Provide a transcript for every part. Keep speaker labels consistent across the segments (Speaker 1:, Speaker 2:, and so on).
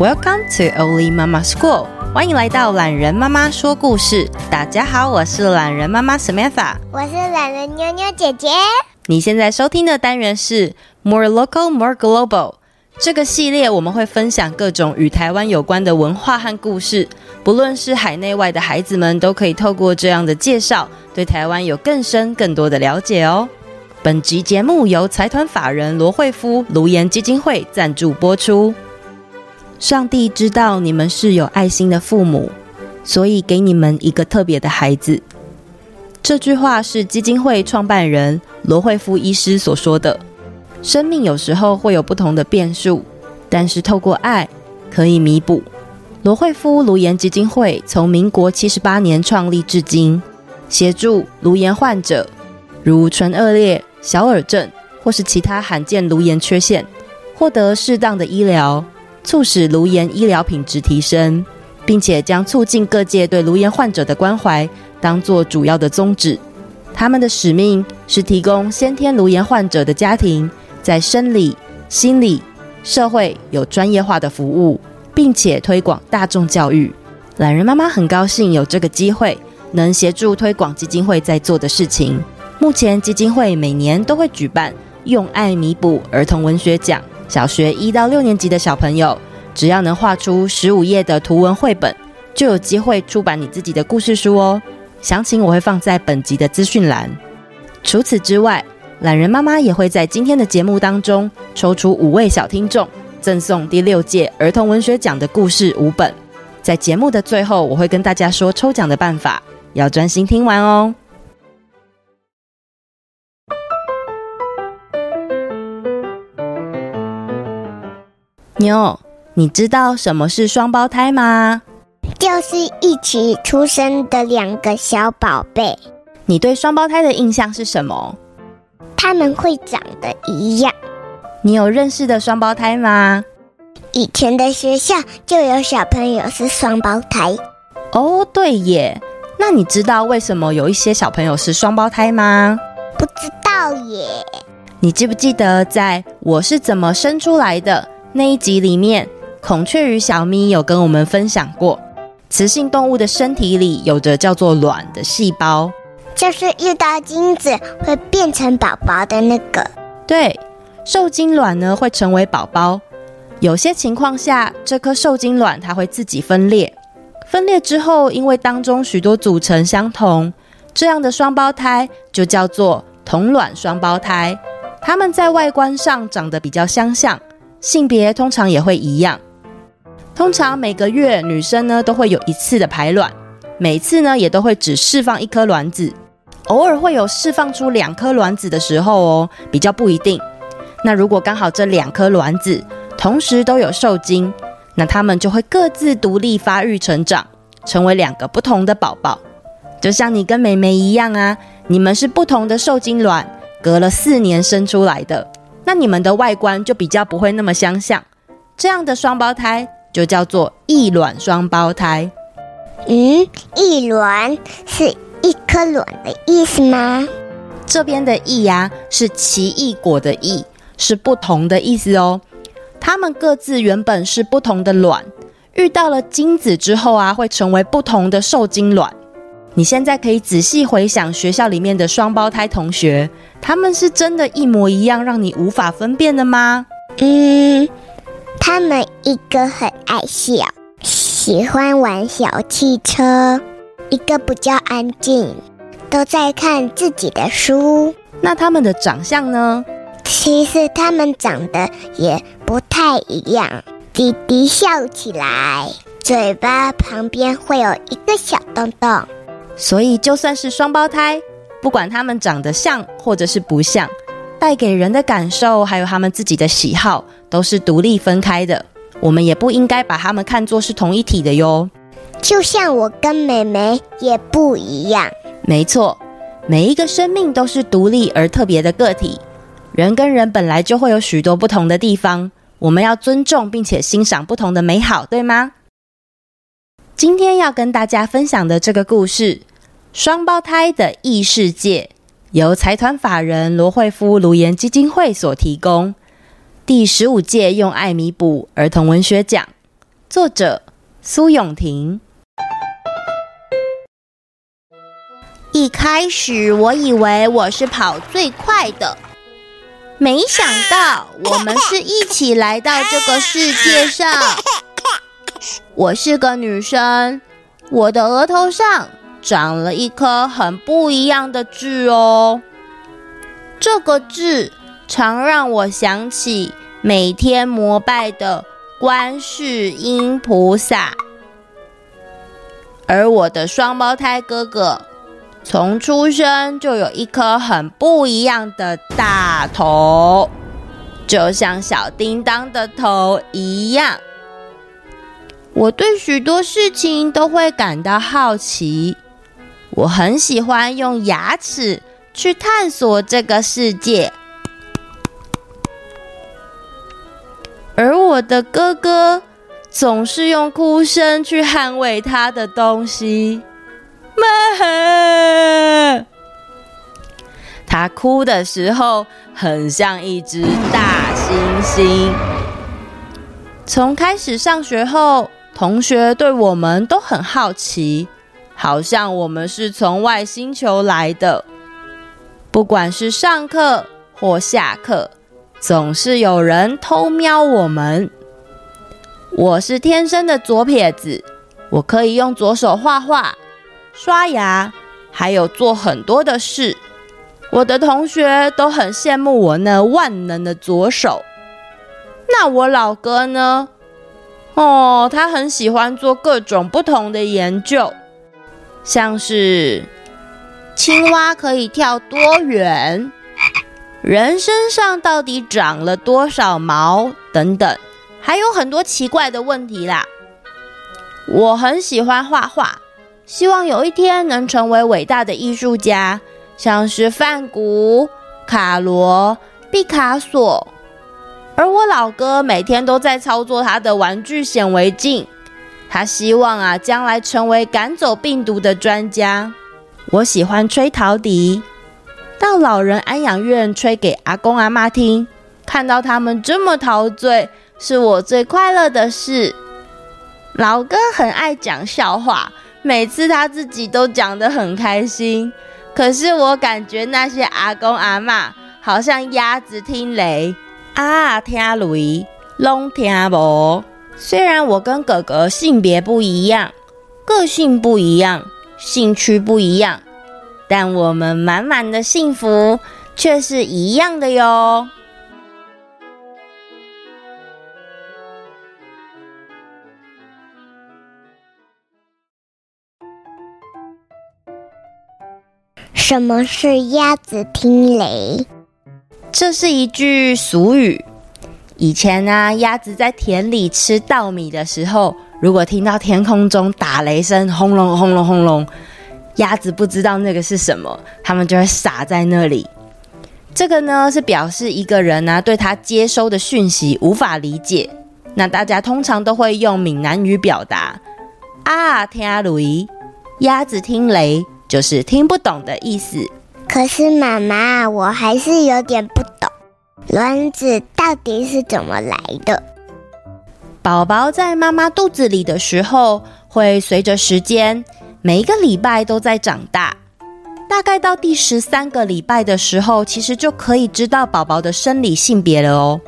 Speaker 1: Welcome to Oli Mama School，欢迎来到懒人妈妈说故事。大家好，我是懒人妈妈 Samantha，
Speaker 2: 我是懒人妞妞姐姐。
Speaker 1: 你现在收听的单元是 More Local, More Global。这个系列我们会分享各种与台湾有关的文化和故事，不论是海内外的孩子们，都可以透过这样的介绍，对台湾有更深更多的了解哦。本集节目由财团法人罗惠夫卢颜基金会赞助播出。上帝知道你们是有爱心的父母，所以给你们一个特别的孩子。这句话是基金会创办人罗惠夫医师所说的。生命有时候会有不同的变数，但是透过爱可以弥补。罗惠夫颅颜基金会从民国七十八年创立至今，协助颅颜患者，如唇腭裂、小耳症或是其他罕见颅颜缺陷，获得适当的医疗。促使颅颜医疗品质提升，并且将促进各界对颅颜患者的关怀当作主要的宗旨。他们的使命是提供先天颅颜患者的家庭在生理、心理、社会有专业化的服务，并且推广大众教育。懒人妈妈很高兴有这个机会，能协助推广基金会在做的事情。目前基金会每年都会举办“用爱弥补”儿童文学奖。小学一到六年级的小朋友，只要能画出十五页的图文绘本，就有机会出版你自己的故事书哦。详情我会放在本集的资讯栏。除此之外，懒人妈妈也会在今天的节目当中抽出五位小听众，赠送第六届儿童文学奖的故事五本。在节目的最后，我会跟大家说抽奖的办法，要专心听完哦。妞，你知道什么是双胞胎吗？
Speaker 2: 就是一起出生的两个小宝贝。
Speaker 1: 你对双胞胎的印象是什么？
Speaker 2: 他们会长得一样。
Speaker 1: 你有认识的双胞胎吗？
Speaker 2: 以前的学校就有小朋友是双胞胎。
Speaker 1: 哦，对耶。那你知道为什么有一些小朋友是双胞胎吗？
Speaker 2: 不知道耶。
Speaker 1: 你记不记得在我是怎么生出来的？那一集里面，孔雀鱼小咪有跟我们分享过，雌性动物的身体里有着叫做卵的细胞，
Speaker 2: 就是遇到精子会变成宝宝的那个。
Speaker 1: 对，受精卵呢会成为宝宝，有些情况下，这颗受精卵它会自己分裂，分裂之后，因为当中许多组成相同，这样的双胞胎就叫做同卵双胞胎，它们在外观上长得比较相像。性别通常也会一样，通常每个月女生呢都会有一次的排卵，每次呢也都会只释放一颗卵子，偶尔会有释放出两颗卵子的时候哦，比较不一定。那如果刚好这两颗卵子同时都有受精，那它们就会各自独立发育成长，成为两个不同的宝宝。就像你跟妹妹一样啊，你们是不同的受精卵，隔了四年生出来的。那你们的外观就比较不会那么相像，这样的双胞胎就叫做异卵双胞胎。
Speaker 2: 嗯，异卵是一颗卵的意思吗？
Speaker 1: 这边的异呀是奇异果的异，是不同的意思哦。它们各自原本是不同的卵，遇到了精子之后啊，会成为不同的受精卵。你现在可以仔细回想学校里面的双胞胎同学，他们是真的一模一样，让你无法分辨的吗？
Speaker 2: 嗯，他们一个很爱笑，喜欢玩小汽车；一个比较安静，都在看自己的书。
Speaker 1: 那他们的长相呢？
Speaker 2: 其实他们长得也不太一样。弟弟笑起来，嘴巴旁边会有一个小洞洞。
Speaker 1: 所以，就算是双胞胎，不管他们长得像或者是不像，带给人的感受还有他们自己的喜好，都是独立分开的。我们也不应该把他们看作是同一体的哟。
Speaker 2: 就像我跟妹妹也不一样。
Speaker 1: 没错，每一个生命都是独立而特别的个体。人跟人本来就会有许多不同的地方，我们要尊重并且欣赏不同的美好，对吗？今天要跟大家分享的这个故事。双胞胎的异世界，由财团法人罗慧夫卢颜基金会所提供。第十五届用爱弥补儿童文学奖，
Speaker 3: 作者苏永婷。
Speaker 1: 一开始我以为我是跑最快的，没想到我们是一起来到这个世界上。我是个女生，我的额头上长了一颗很不一样的痣哦。这个痣常让我想起每天膜拜的观世音菩萨，而我的双胞胎哥哥从出生就有一颗很不一样的大头，就像小叮当的头一样。我对许多事情都会感到好奇，我很喜欢用牙齿去探索这个世界，而我的哥哥总是用哭声去捍卫他的东西。他哭的时候很像一只大猩猩。从开始上学后。同学对我们都很好奇，好像我们是从外星球来的。不管是上课或下课，总是有人偷瞄我们。我是天生的左撇子，我可以用左手画画、刷牙，还有做很多的事。我的同学都很羡慕我那万能的左手。那我老哥呢？哦，他很喜欢做各种不同的研究，像是青蛙可以跳多远，人身上到底长了多少毛等等，还有很多奇怪的问题啦。我很喜欢画画，希望有一天能成为伟大的艺术家，像是梵谷、卡罗、毕卡索。而我老哥每天都在操作他的玩具显微镜，他希望啊将来成为赶走病毒的专家。我喜欢吹陶笛，到老人安养院吹给阿公阿妈听，看到他们这么陶醉，是我最快乐的事。老哥很爱讲笑话，每次他自己都讲得很开心，可是我感觉那些阿公阿妈好像鸭子听雷。啊，听雷，拢听无。虽然我跟哥哥性别不一样，个性不一样，兴趣不一样，但我们满满的幸福却是一样的哟。什么是鸭子听雷？这是一句俗语。以前、啊，鸭子在田里吃稻米的时候，如果听到天空中打雷声，轰隆轰隆轰隆，鸭子不知道那个是什么，它们就会傻在那里。这个呢，是表示一个人呢、啊，对他接收的讯息无法理解。那大家通常都会用闽南语表达：“啊，听雷，鸭子听雷”，就是听不懂的意思。可是妈妈，我还是有点不懂，卵子到底是怎么来的？宝宝在妈妈肚子里的时候，会随着时间，每一个礼拜都在长大。大概到第十三个礼拜的时候，其实就可以知道宝宝的生理性别了哦。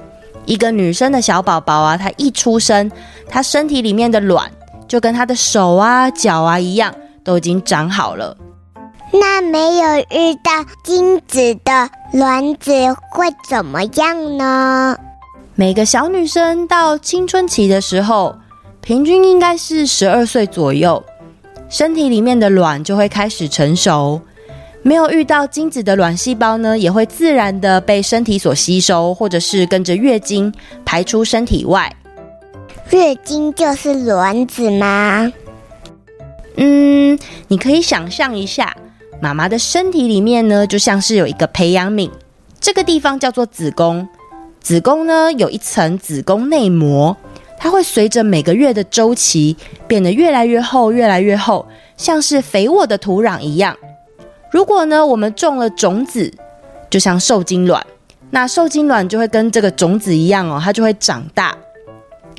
Speaker 1: 一个女生的小宝宝啊，她一出生，她身体里面的卵就跟她的手啊、脚啊一样，都已经长好了。那没有遇到精子的卵子会怎么样呢？每个小女生到青春期的时候，平均应该是十二岁左右，身体里面的卵就会开始成熟。没有遇到精子的卵细胞呢，也会自然的被身体所吸收，或者是跟着月经排出身体外。月经就是卵子吗？嗯，你可以想象一下。妈妈的身体里面呢，就像是有一个培养皿，这个地方叫做子宫。子宫呢，有一层子宫内膜，它会随着每个月的周期变得越来越厚，越来越厚，像是肥沃的土壤一样。如果呢，我们种了种子，就像受精卵，那受精卵就会跟这个种子一样哦，它就会长大。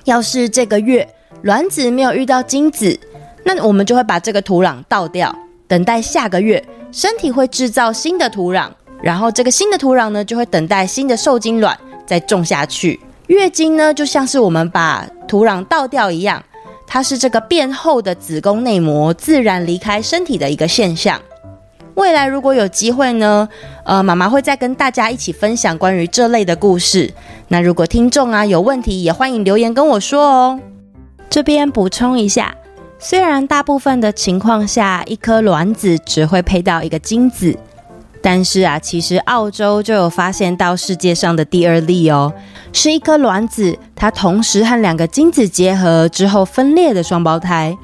Speaker 1: 要是这个月卵子没有遇到精子，那我们就会把这个土壤倒掉，等待下个月身体会制造新的土壤，然后这个新的土壤呢就会等待新的受精卵再种下去。月经呢就像是我们把土壤倒掉一样，它是这个变厚的子宫内膜自然离开身体的一个现象。未来如果有机会呢，呃，妈妈会再跟大家一起分享关于这类的故事。那如果听众啊有问题，也欢迎留言跟我说哦。这边补充一下，虽然大部分的情况下，一颗卵子只会配到一个精子，但是啊，其实澳洲就有发现到世界上的第二例哦，是一颗卵子，它同时和两个精子结合之后分裂的双胞胎。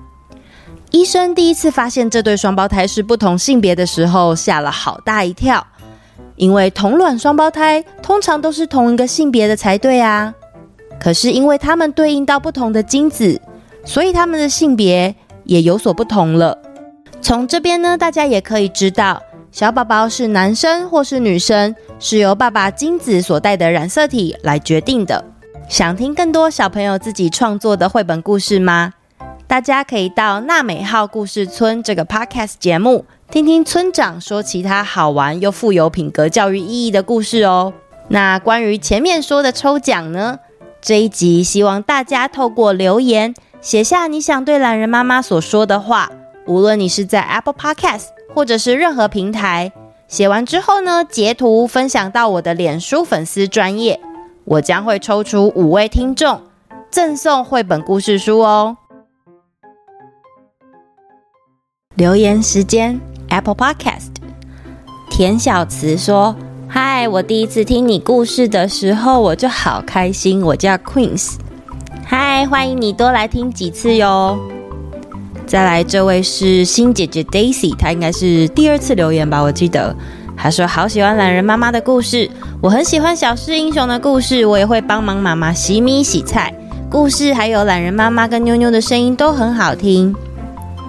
Speaker 1: 医生第一次发现这对双胞胎是不同性别的时候，吓了好大一跳，因为同卵双胞胎通常都是同一个性别的才对啊。可是因为他们对应到不同的精子，所以他们的性别也有所不同了。从这边呢，大家也可以知道，小宝宝是男生或是女生，是由爸爸精子所带的染色体来决定的。想听更多小朋友自己创作的绘本故事吗？大家可以到娜美号故事村这个 podcast 节目，听听村长说其他好玩又富有品格教育意义的故事哦。那关于前面说的抽奖呢，这一集希望大家透过留言写下你想对懒人妈妈所说的话，无论你是在 Apple Podcast 或者是任何平台，写完之后呢，截图分享到我的脸书粉丝专页，我将会抽出五位听众，赠送绘本故事书哦。留言时间，Apple Podcast。田小慈说：“嗨，我第一次听你故事的时候，我就好开心。我叫 Queens。嗨，欢迎你多来听几次哟。”再来，这位是新姐姐 Daisy，她应该是第二次留言吧？我记得她说：“好喜欢懒人妈妈的故事，我很喜欢小狮英雄的故事，我也会帮忙妈妈洗米洗菜。故事还有懒人妈妈跟妞妞的声音都很好听。”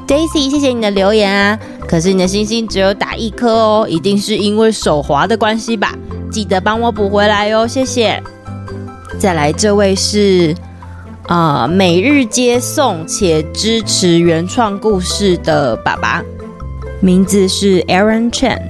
Speaker 1: Daisy，谢谢你的留言啊！可是你的星星只有打一颗哦，一定是因为手滑的关系吧？记得帮我补回来哟，谢谢。再来这位是、呃，每日接送且支持原创故事的爸爸，名字是 Aaron Chen。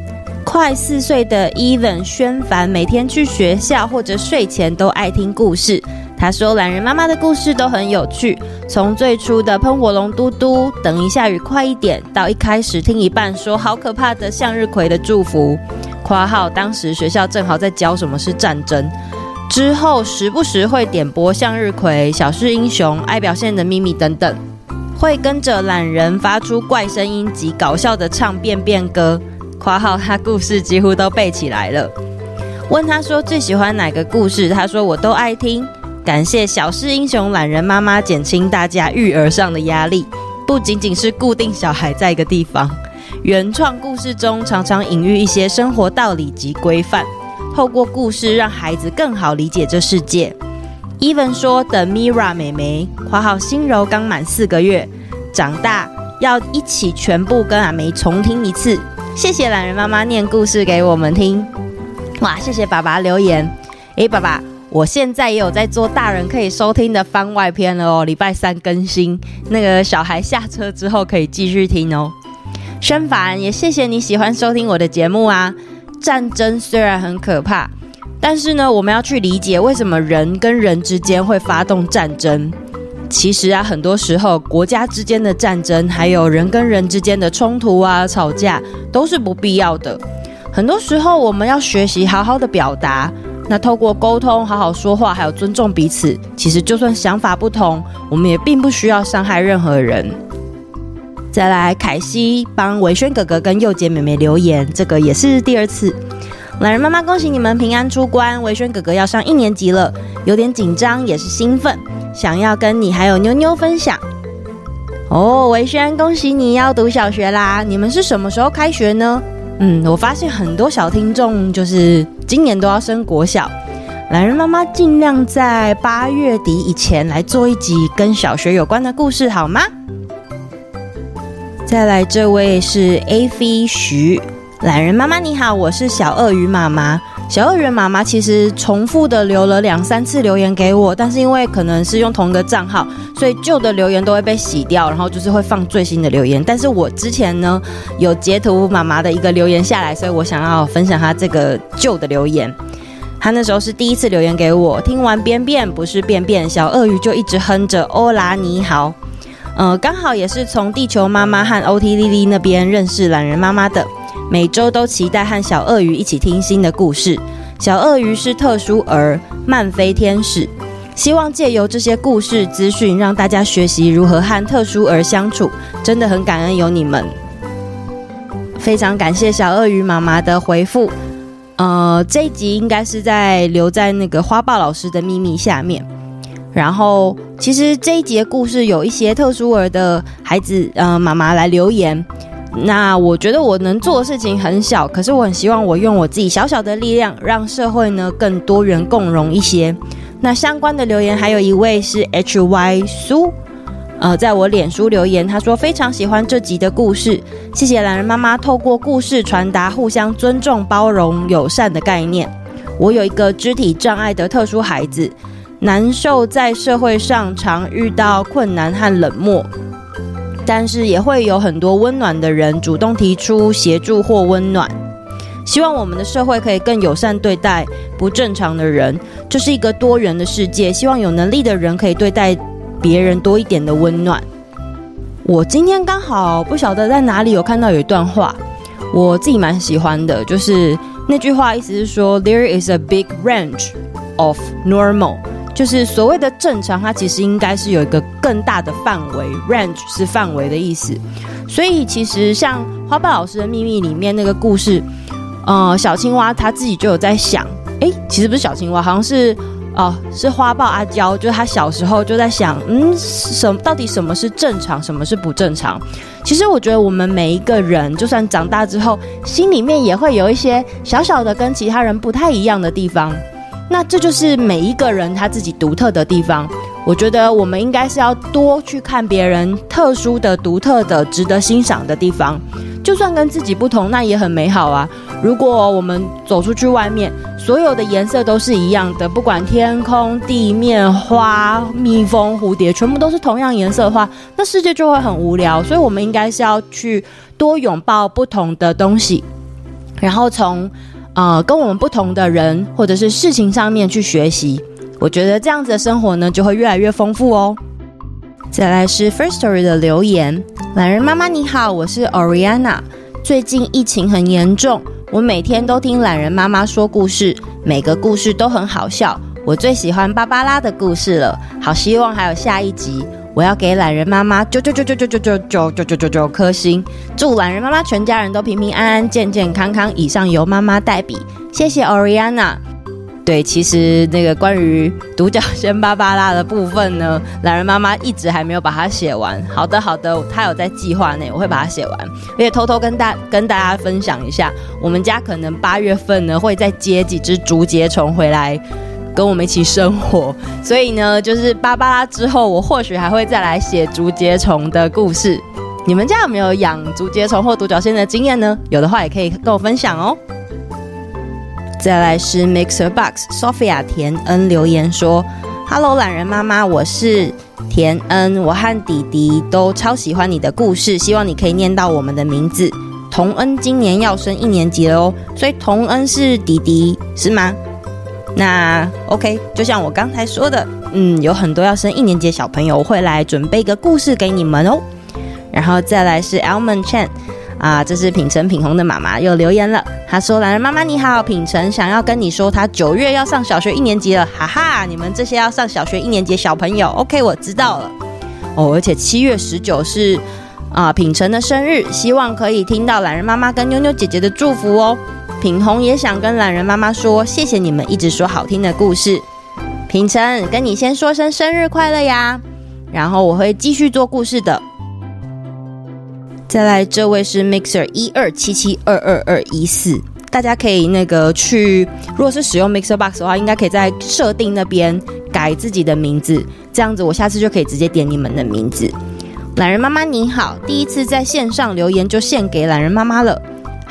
Speaker 1: 快四岁的 Even 宣凡每天去学校或者睡前都爱听故事。他说：“懒人妈妈的故事都很有趣，从最初的喷火龙嘟嘟，等一下雨快一点，到一开始听一半说好可怕的向日葵的祝福（括号当时学校正好在教什么是战争），之后时不时会点播向日葵、小狮英雄、爱表现的秘密等等，会跟着懒人发出怪声音及搞笑的唱便便歌（括号他故事几乎都背起来了）。问他说最喜欢哪个故事，他说我都爱听。”感谢小狮英雄懒人妈妈减轻大家育儿上的压力，不仅仅是固定小孩在一个地方，原创故事中常常隐喻一些生活道理及规范，透过故事让孩子更好理解这世界。Even 说等 Mira 妹妹（括号心柔刚满四个月）长大，要一起全部跟阿梅重听一次。谢谢懒人妈妈念故事给我们听。哇，谢谢爸爸留言。诶，爸爸。我现在也有在做大人可以收听的番外篇了哦，礼拜三更新，那个小孩下车之后可以继续听哦。宣凡也谢谢你喜欢收听我的节目啊。战争虽然很可怕，但是呢，我们要去理解为什么人跟人之间会发动战争。其实啊，很多时候国家之间的战争，还有人跟人之间的冲突啊、吵架，都是不必要的。很多时候我们要学习好好的表达。那透过沟通，好好说话，还有尊重彼此，其实就算想法不同，我们也并不需要伤害任何人。再来，凯西帮维轩哥哥跟幼杰妹妹留言，这个也是第二次。懒人妈妈，恭喜你们平安出关，维轩哥哥要上一年级了，有点紧张，也是兴奋，想要跟你还有妞妞分享。哦，维轩，恭喜你要读小学啦！你们是什么时候开学呢？嗯，我发现很多小听众就是今年都要升国小，懒人妈妈尽量在八月底以前来做一集跟小学有关的故事，好吗？再来，这位是 A V 徐，懒人妈妈你好，我是小鳄鱼妈妈，小鳄鱼妈妈其实重复的留了两三次留言给我，但是因为可能是用同一个账号，所以旧的留言都会被洗掉，然后就是会放最新的留言。但是我之前呢有截图妈妈的一个留言下来，所以我想要分享她这个旧的留言。她那时候是第一次留言给我，听完便便不是便便，小鳄鱼就一直哼着欧拉你好，呃，刚好也是从地球妈妈和 OT 丽丽那边认识懒人妈妈的。每周都期待和小鳄鱼一起听新的故事。小鳄鱼是特殊儿，慢飞天使。希望借由这些故事资讯，让大家学习如何和特殊儿相处。真的很感恩有你们，非常感谢小鳄鱼妈妈的回复。呃，这一集应该是在留在那个花豹老师的秘密下面。然后，其实这一节故事有一些特殊儿的孩子，呃，妈妈来留言。那我觉得我能做的事情很小，可是我很希望我用我自己小小的力量，让社会呢更多元共融一些。那相关的留言还有一位是 H Y 苏，呃，在我脸书留言，他说非常喜欢这集的故事，谢谢榄仁妈妈透过故事传达互相尊重、包容、友善的概念。我有一个肢体障碍的特殊孩子，难受在社会上常遇到困难和冷漠。但是也会有很多温暖的人主动提出协助或温暖，希望我们的社会可以更友善对待不正常的人。这是一个多元的世界，希望有能力的人可以对待别人多一点的温暖。我今天刚好不晓得在哪里有看到有一段话，我自己蛮喜欢的，就是那句话意思是说，There is a big range of normal。就是所谓的正常，它其实应该是有一个更大的范围，range 是范围的意思。所以其实像花豹老师的秘密里面那个故事，呃，小青蛙他自己就有在想，诶，其实不是小青蛙，好像是哦、是花豹阿娇，就是他小时候就在想，嗯，什么到底什么是正常，什么是不正常？其实我觉得我们每一个人，就算长大之后，心里面也会有一些小小的跟其他人不太一样的地方。那这就是每一个人他自己独特的地方。我觉得我们应该是要多去看别人特殊的、独特的、值得欣赏的地方。就算跟自己不同，那也很美好啊。如果我们走出去外面，所有的颜色都是一样的，不管天空、地面、花、蜜蜂、蝴蝶，全部都是同样颜色的话，那世界就会很无聊。所以，我们应该是要去多拥抱不同的东西，然后从。呃，跟我们不同的人或者是事情上面去学习，我觉得这样子的生活呢，就会越来越丰富哦。再来是 First Story 的留言，懒人妈妈你好，我是 Oriana。最近疫情很严重，我每天都听懒人妈妈说故事，每个故事都很好笑，我最喜欢芭芭拉的故事了，好希望还有下一集。我要给懒人妈妈九九九九九九九九九九九九颗星，祝懒人妈妈全家人都平平安安、健健康康。以上由妈妈代笔，谢谢 Oriana。对，其实那个关于独角仙芭芭拉的部分呢，懒人妈妈一直还没有把它写完。好的，好的，她有在计划内，我会把它写完。而且偷偷跟大跟大家分享一下，我们家可能八月份呢会再接几只竹节虫回来。跟我们一起生活，所以呢，就是芭芭拉之后，我或许还会再来写竹节虫的故事。你们家有没有养竹节虫或独角仙的经验呢？有的话也可以跟我分享哦。再来是 Mixer Box Sophia 田恩留言说：“Hello，懒人妈妈，我是田恩，我和弟弟都超喜欢你的故事，希望你可以念到我们的名字。童恩今年要升一年级了哦，所以童恩是弟弟是吗？”那 OK，就像我刚才说的，嗯，有很多要升一年级的小朋友会来准备一个故事给你们哦。然后再来是 Almond Chan，啊，这是品成品红的妈妈又留言了，她说：“懒人妈妈你好，品成想要跟你说，她九月要上小学一年级了，哈哈，你们这些要上小学一年级的小朋友，OK，我知道了哦。而且七月十九是啊品成的生日，希望可以听到懒人妈妈跟妞妞姐姐的祝福哦。”品红也想跟懒人妈妈说，谢谢你们一直说好听的故事。品成，跟你先说声生日快乐呀！然后我会继续做故事的。再来，这位是 Mixer 一二七七二二二一四，大家可以那个去，如果是使用 Mixer Box 的话，应该可以在设定那边改自己的名字，这样子我下次就可以直接点你们的名字。懒人妈妈你好，第一次在线上留言就献给懒人妈妈了。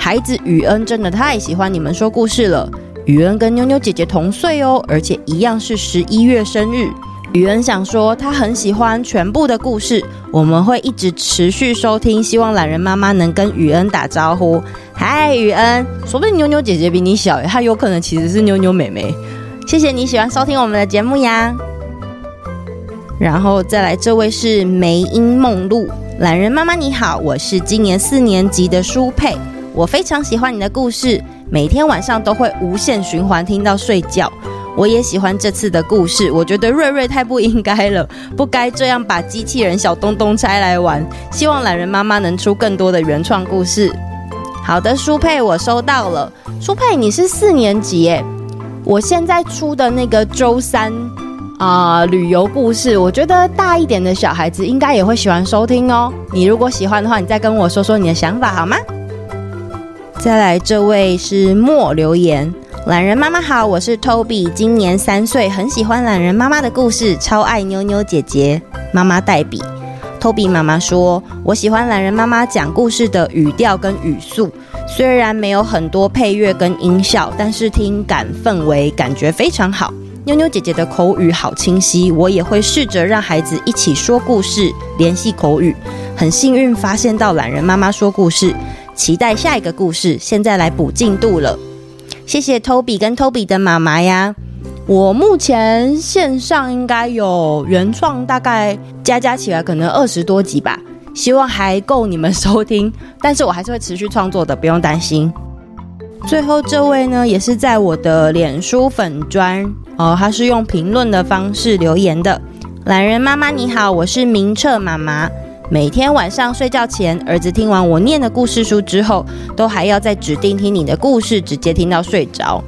Speaker 1: 孩子雨恩真的太喜欢你们说故事了。雨恩跟妞妞姐姐同岁哦，而且一样是十一月生日。雨恩想说，他很喜欢全部的故事，我们会一直持续收听，希望懒人妈妈能跟雨恩打招呼。嗨，雨恩，说不定妞妞姐姐比你小，她有可能其实是妞妞妹妹。谢谢你喜欢收听我们的节目呀。然后再来，这位是梅英梦露，懒人妈妈你好，我是今年四年级的舒佩，我非常喜欢你的故事，每天晚上都会无限循环听到睡觉。我也喜欢这次的故事，我觉得瑞瑞太不应该了，不该这样把机器人小东东拆来玩。希望懒人妈妈能出更多的原创故事。好的，舒佩，我收到了。舒佩，你是四年级耶？我现在出的那个周三啊、旅游故事，我觉得大一点的小孩子应该也会喜欢收听哦。你如果喜欢的话，你再跟我说说你的想法好吗？再来，这位是莫留言。懒人妈妈好，我是 Toby，今年三岁，很喜欢懒人妈妈的故事，超爱妞妞姐姐。妈妈代笔，Toby 妈妈说，我喜欢懒人妈妈讲故事的语调跟语速，虽然没有很多配乐跟音效，但是听感氛围感觉非常好。妞妞姐姐的口语好清晰，我也会试着让孩子一起说故事，联系口语。很幸运发现到懒人妈妈说故事，期待下一个故事，现在来补进度了。谢谢 Toby 跟 Toby 的妈妈呀！我目前线上应该有原创，大概加加起来可能二十多集吧，希望还够你们收听。但是我还是会持续创作的，不用担心。最后这位呢，也是在我的脸书粉砖哦，他是用评论的方式留言的。懒人妈妈你好，我是明澈妈妈。每天晚上睡觉前，儿子听完我念的故事书之后，都还要再指定听你的故事，直接听到睡着。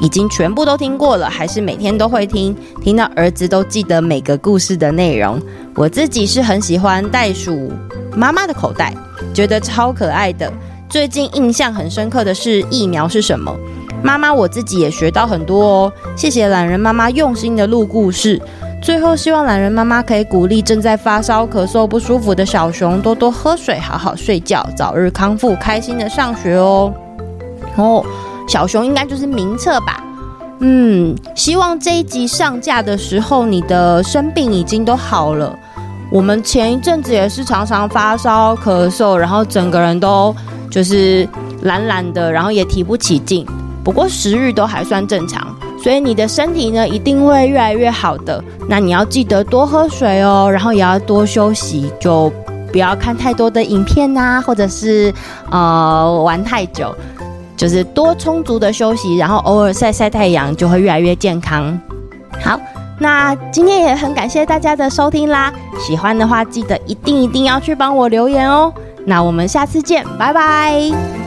Speaker 1: 已经全部都听过了，还是每天都会听，听到儿子都记得每个故事的内容。我自己是很喜欢袋鼠妈妈的口袋，觉得超可爱的。最近印象很深刻的是疫苗是什么？妈妈我自己也学到很多哦。谢谢懒人妈妈用心的录故事。最后，希望懒人妈妈可以鼓励正在发烧、咳嗽不舒服的小熊多多喝水，好好睡觉，早日康复，开心的上学哦。哦，小熊应该就是明澈吧？嗯，希望这一集上架的时候，你的生病已经都好了。我们前一阵子也是常常发烧、咳嗽，然后整个人都就是懒懒的，然后也提不起劲。不过食欲都还算正常。所以你的身体呢，一定会越来越好的。那你要记得多喝水哦，然后也要多休息，就不要看太多的影片呐，或者是呃玩太久，就是多充足的休息，然后偶尔晒晒太阳，就会越来越健康。好，那今天也很感谢大家的收听啦，喜欢的话记得一定一定要去帮我留言哦。那我们下次见，拜拜。